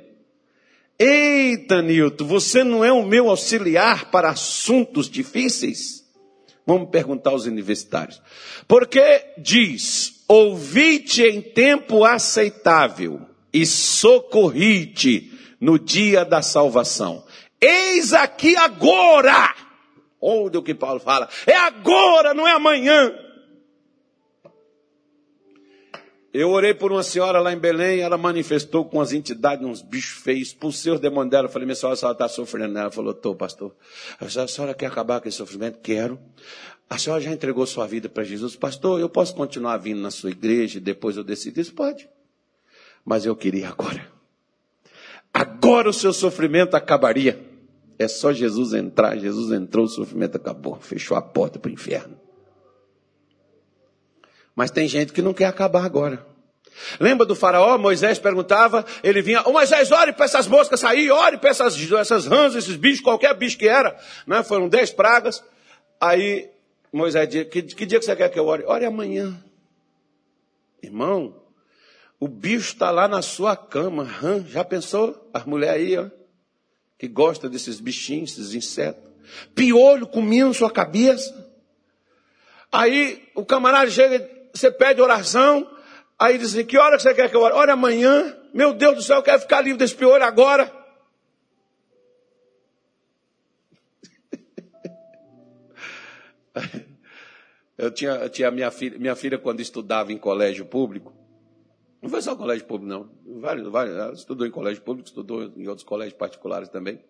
Eita, Nilton, você não é o meu auxiliar para assuntos difíceis? Vamos perguntar aos universitários. Porque diz: ouvi-te em tempo aceitável e socorri-te no dia da salvação. Eis aqui agora. Olha o que Paulo fala. É agora, não é amanhã. Eu orei por uma senhora lá em Belém, ela manifestou com as entidades, uns bichos feios, expulsei os demônios dela. Eu falei, minha senhora, a senhora está sofrendo. Ela falou, estou, pastor. A senhora quer acabar com esse sofrimento? Quero. A senhora já entregou sua vida para Jesus? Pastor, eu posso continuar vindo na sua igreja e depois eu decidir? Isso pode. Mas eu queria agora. Agora o seu sofrimento acabaria. É só Jesus entrar. Jesus entrou, o sofrimento acabou. Fechou a porta para o inferno. Mas tem gente que não quer acabar agora. Lembra do faraó? Moisés perguntava, ele vinha, oh, Moisés, ore para essas moscas sair, ore para essas, essas rãs, esses bichos, qualquer bicho que era. Né? Foram dez pragas. Aí Moisés disse, que, que dia que você quer que eu ore? Ore amanhã. Irmão, o bicho está lá na sua cama. Hã? Já pensou? As mulheres aí, ó, que gostam desses bichinhos, esses insetos. Piolho comendo sua cabeça. Aí o camarada chega você pede oração, aí diz assim, que hora você quer que eu ore? Ora amanhã. Meu Deus do céu, eu quero ficar livre desse piolho agora. Eu tinha, eu tinha minha filha, minha filha quando estudava em colégio público, não foi só colégio público, não. Vários, vários, estudou em colégio público, estudou em outros colégios particulares também.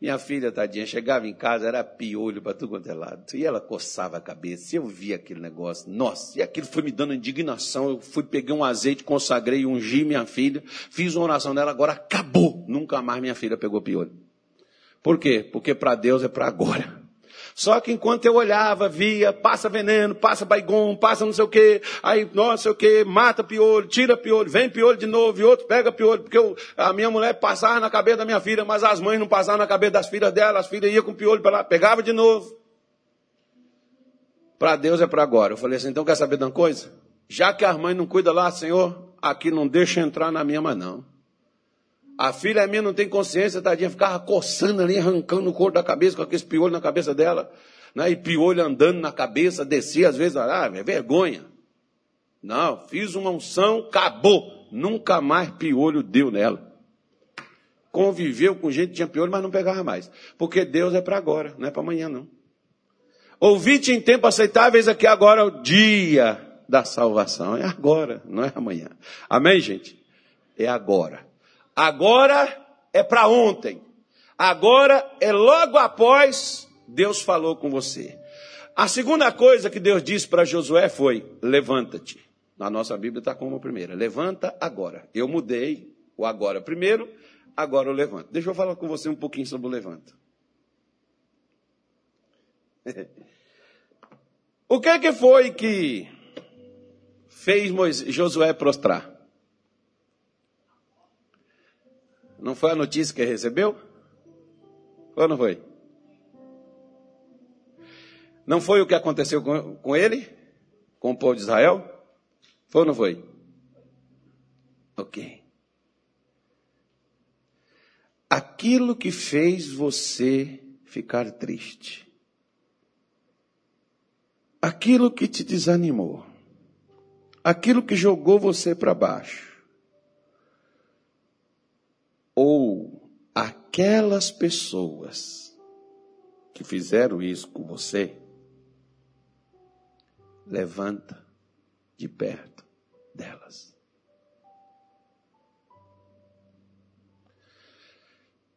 Minha filha, tadinha, chegava em casa, era piolho para tudo quanto é lado. E ela coçava a cabeça. Eu via aquele negócio. Nossa, e aquilo foi me dando indignação. Eu fui, peguei um azeite, consagrei, ungi minha filha, fiz uma oração dela, agora acabou. Nunca mais minha filha pegou piolho. Por quê? Porque para Deus é para agora. Só que enquanto eu olhava, via, passa veneno, passa baigom, passa não sei o que, aí, não sei o que, mata piolho, tira piolho, vem piolho de novo, e outro pega piolho, porque eu, a minha mulher passava na cabeça da minha filha, mas as mães não passavam na cabeça das filhas dela, as filhas iam com piolho para lá, pegava de novo. Para Deus é para agora. Eu falei assim, então quer saber de uma coisa? Já que as mães não cuidam lá, Senhor, aqui não deixa entrar na minha mão não. A filha minha não tem consciência, tadinha, ficava coçando ali, arrancando o couro da cabeça, com aqueles piolhos na cabeça dela, né? e piolho andando na cabeça, descia às vezes, ah, é vergonha. Não, fiz uma unção, acabou. nunca mais piolho deu nela. Conviveu com gente que tinha piolho, mas não pegava mais. Porque Deus é para agora, não é para amanhã, não. Ouvite em tempo aceitáveis aqui agora o dia da salvação. É agora, não é amanhã. Amém, gente? É agora. Agora é para ontem. Agora é logo após Deus falou com você. A segunda coisa que Deus disse para Josué foi: levanta-te. Na nossa Bíblia está como a primeira: levanta agora. Eu mudei o agora primeiro, agora eu levanto. Deixa eu falar com você um pouquinho sobre o levanta. o que, que foi que fez Moisés, Josué prostrar? Não foi a notícia que recebeu? Ou não foi? Não foi o que aconteceu com, com ele? Com o povo de Israel? Foi ou não foi? Ok. Aquilo que fez você ficar triste. Aquilo que te desanimou. Aquilo que jogou você para baixo. Ou aquelas pessoas que fizeram isso com você, levanta de perto delas.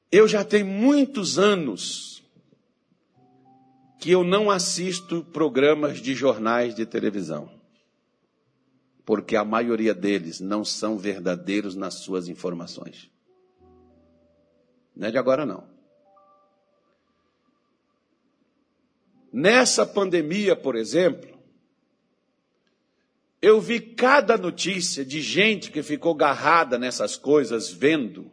Eu já tenho muitos anos que eu não assisto programas de jornais de televisão, porque a maioria deles não são verdadeiros nas suas informações. Não é de agora, não. Nessa pandemia, por exemplo, eu vi cada notícia de gente que ficou garrada nessas coisas, vendo.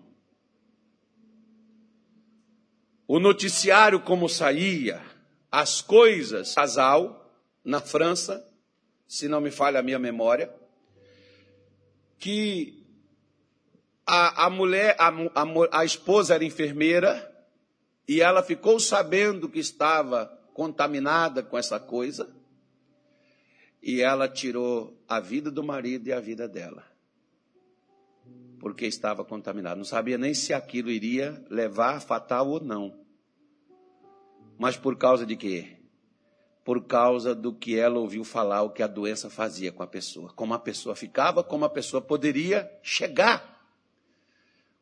O noticiário como saía, as coisas, casal, na França, se não me falha a minha memória, que a, a mulher, a, a, a esposa era enfermeira e ela ficou sabendo que estava contaminada com essa coisa e ela tirou a vida do marido e a vida dela. Porque estava contaminada. Não sabia nem se aquilo iria levar fatal ou não. Mas por causa de quê? Por causa do que ela ouviu falar, o que a doença fazia com a pessoa. Como a pessoa ficava, como a pessoa poderia chegar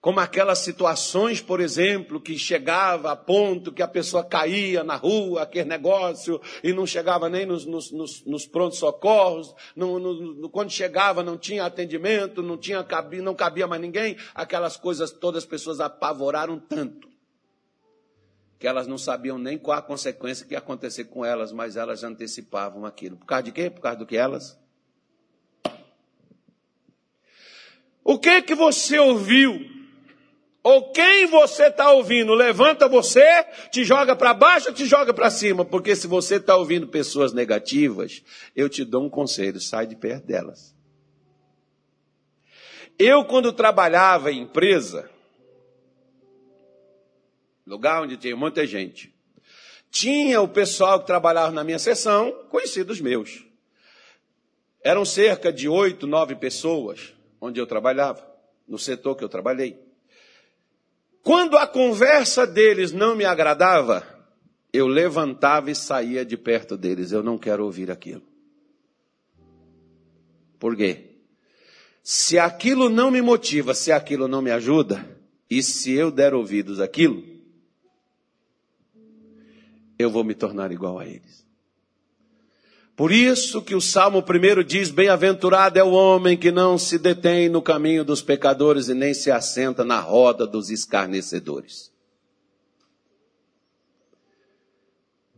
como aquelas situações, por exemplo, que chegava a ponto que a pessoa caía na rua, aquele negócio, e não chegava nem nos, nos, nos, nos prontos socorros, no, no, quando chegava não tinha atendimento, não, tinha, não cabia mais ninguém, aquelas coisas todas as pessoas apavoraram tanto, que elas não sabiam nem qual a consequência que ia acontecer com elas, mas elas antecipavam aquilo. Por causa de quê? Por causa do que elas? O que que você ouviu ou quem você está ouvindo, levanta você, te joga para baixo ou te joga para cima. Porque se você está ouvindo pessoas negativas, eu te dou um conselho: sai de perto delas. Eu, quando trabalhava em empresa, lugar onde tinha muita gente, tinha o pessoal que trabalhava na minha sessão, conhecidos meus. Eram cerca de oito, nove pessoas onde eu trabalhava, no setor que eu trabalhei. Quando a conversa deles não me agradava, eu levantava e saía de perto deles. Eu não quero ouvir aquilo. Por quê? Se aquilo não me motiva, se aquilo não me ajuda, e se eu der ouvidos àquilo, eu vou me tornar igual a eles. Por isso que o Salmo primeiro diz: Bem-aventurado é o homem que não se detém no caminho dos pecadores e nem se assenta na roda dos escarnecedores.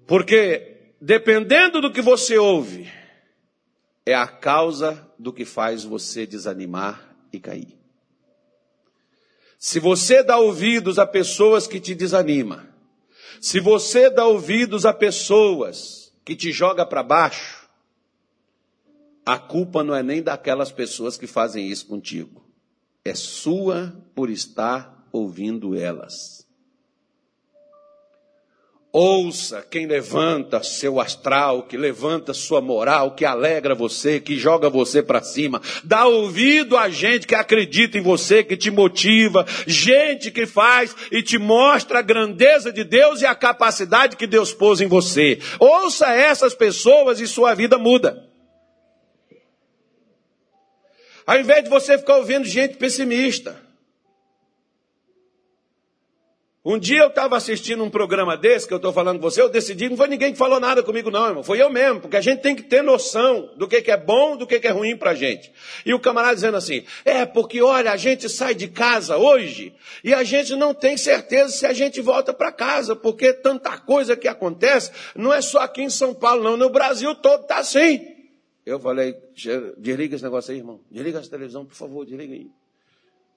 Porque, dependendo do que você ouve, é a causa do que faz você desanimar e cair. Se você dá ouvidos a pessoas que te desanimam, se você dá ouvidos a pessoas que te joga para baixo, a culpa não é nem daquelas pessoas que fazem isso contigo. É sua por estar ouvindo elas. Ouça quem levanta seu astral, que levanta sua moral, que alegra você, que joga você para cima. Dá ouvido a gente que acredita em você, que te motiva, gente que faz e te mostra a grandeza de Deus e a capacidade que Deus pôs em você. Ouça essas pessoas e sua vida muda. Ao invés de você ficar ouvindo gente pessimista. Um dia eu estava assistindo um programa desse, que eu estou falando com você, eu decidi, não foi ninguém que falou nada comigo não, irmão, foi eu mesmo, porque a gente tem que ter noção do que, que é bom, do que, que é ruim para a gente. E o camarada dizendo assim, é porque olha, a gente sai de casa hoje e a gente não tem certeza se a gente volta para casa, porque tanta coisa que acontece, não é só aqui em São Paulo não, no Brasil todo está assim. Eu falei, desliga esse negócio aí, irmão, desliga essa televisão, por favor, desliga aí.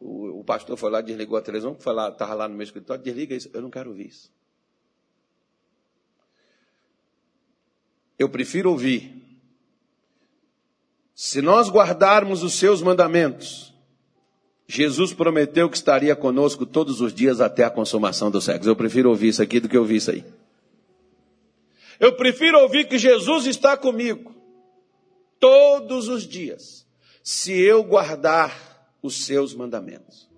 O, o pastor foi lá, desligou a televisão, foi lá, estava lá no meu escritório, desliga isso, eu não quero ouvir isso. Eu prefiro ouvir. Se nós guardarmos os seus mandamentos, Jesus prometeu que estaria conosco todos os dias até a consumação dos séculos. Eu prefiro ouvir isso aqui do que ouvir isso aí. Eu prefiro ouvir que Jesus está comigo todos os dias, se eu guardar os seus mandamentos.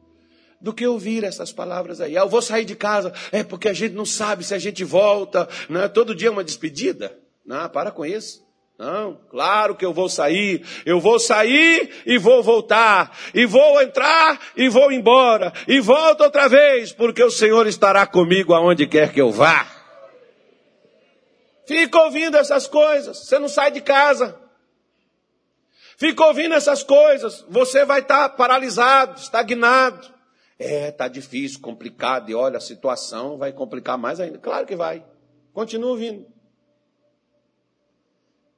Do que ouvir essas palavras aí. Ah, eu vou sair de casa, é porque a gente não sabe se a gente volta, né? todo dia é uma despedida. Não, para com isso. Não, claro que eu vou sair, eu vou sair e vou voltar, e vou entrar e vou embora, e volto outra vez, porque o Senhor estará comigo aonde quer que eu vá. Fica ouvindo essas coisas, você não sai de casa. Fica ouvindo essas coisas, você vai estar tá paralisado, estagnado. É, tá difícil, complicado, e olha, a situação vai complicar mais ainda. Claro que vai. Continua ouvindo.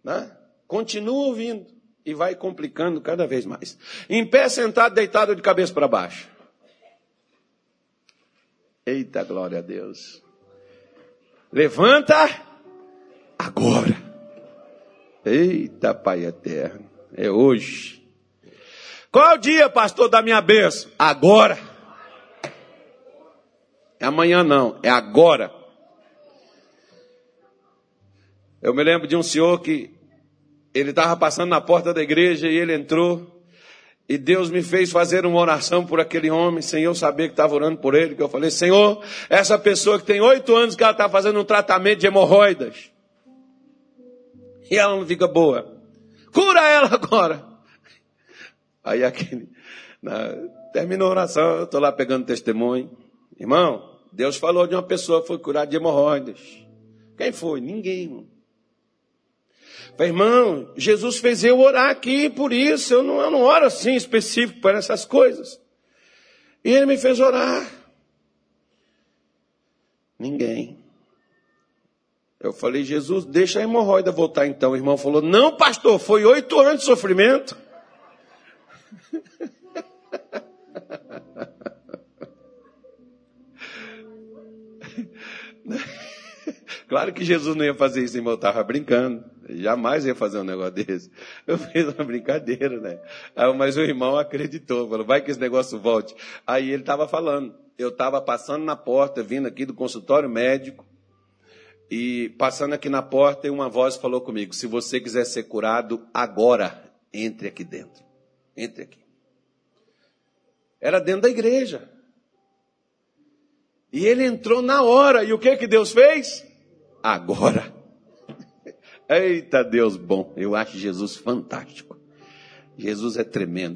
Né? Continua ouvindo. E vai complicando cada vez mais. Em pé, sentado, deitado de cabeça para baixo. Eita glória a Deus. Levanta agora. Eita Pai eterno. É hoje. Qual é o dia, pastor, da minha bênção? Agora. É amanhã não, é agora. Eu me lembro de um senhor que ele estava passando na porta da igreja e ele entrou. E Deus me fez fazer uma oração por aquele homem, sem eu saber que estava orando por ele. Que eu falei, Senhor, essa pessoa que tem oito anos que ela está fazendo um tratamento de hemorroidas. E ela não fica boa. Cura ela agora. Aí aquele, na, terminou a oração, eu estou lá pegando testemunho. Irmão, Deus falou de uma pessoa que foi curada de hemorroidas. Quem foi? Ninguém, irmão. Falei, irmão, Jesus fez eu orar aqui por isso. Eu não, eu não oro assim específico para essas coisas. E ele me fez orar. Ninguém. Eu falei, Jesus, deixa a hemorroida voltar então. O irmão falou, não, pastor, foi oito anos de sofrimento. Claro que Jesus não ia fazer isso, irmão, eu estava brincando. Jamais ia fazer um negócio desse. Eu fiz uma brincadeira, né? Mas o irmão acreditou, falou, vai que esse negócio volte. Aí ele estava falando, eu estava passando na porta, vindo aqui do consultório médico, e passando aqui na porta, uma voz falou comigo: se você quiser ser curado agora, entre aqui dentro. Entre aqui. Era dentro da igreja. E ele entrou na hora. E o que que Deus fez? Agora. Eita Deus bom. Eu acho Jesus fantástico. Jesus é tremendo.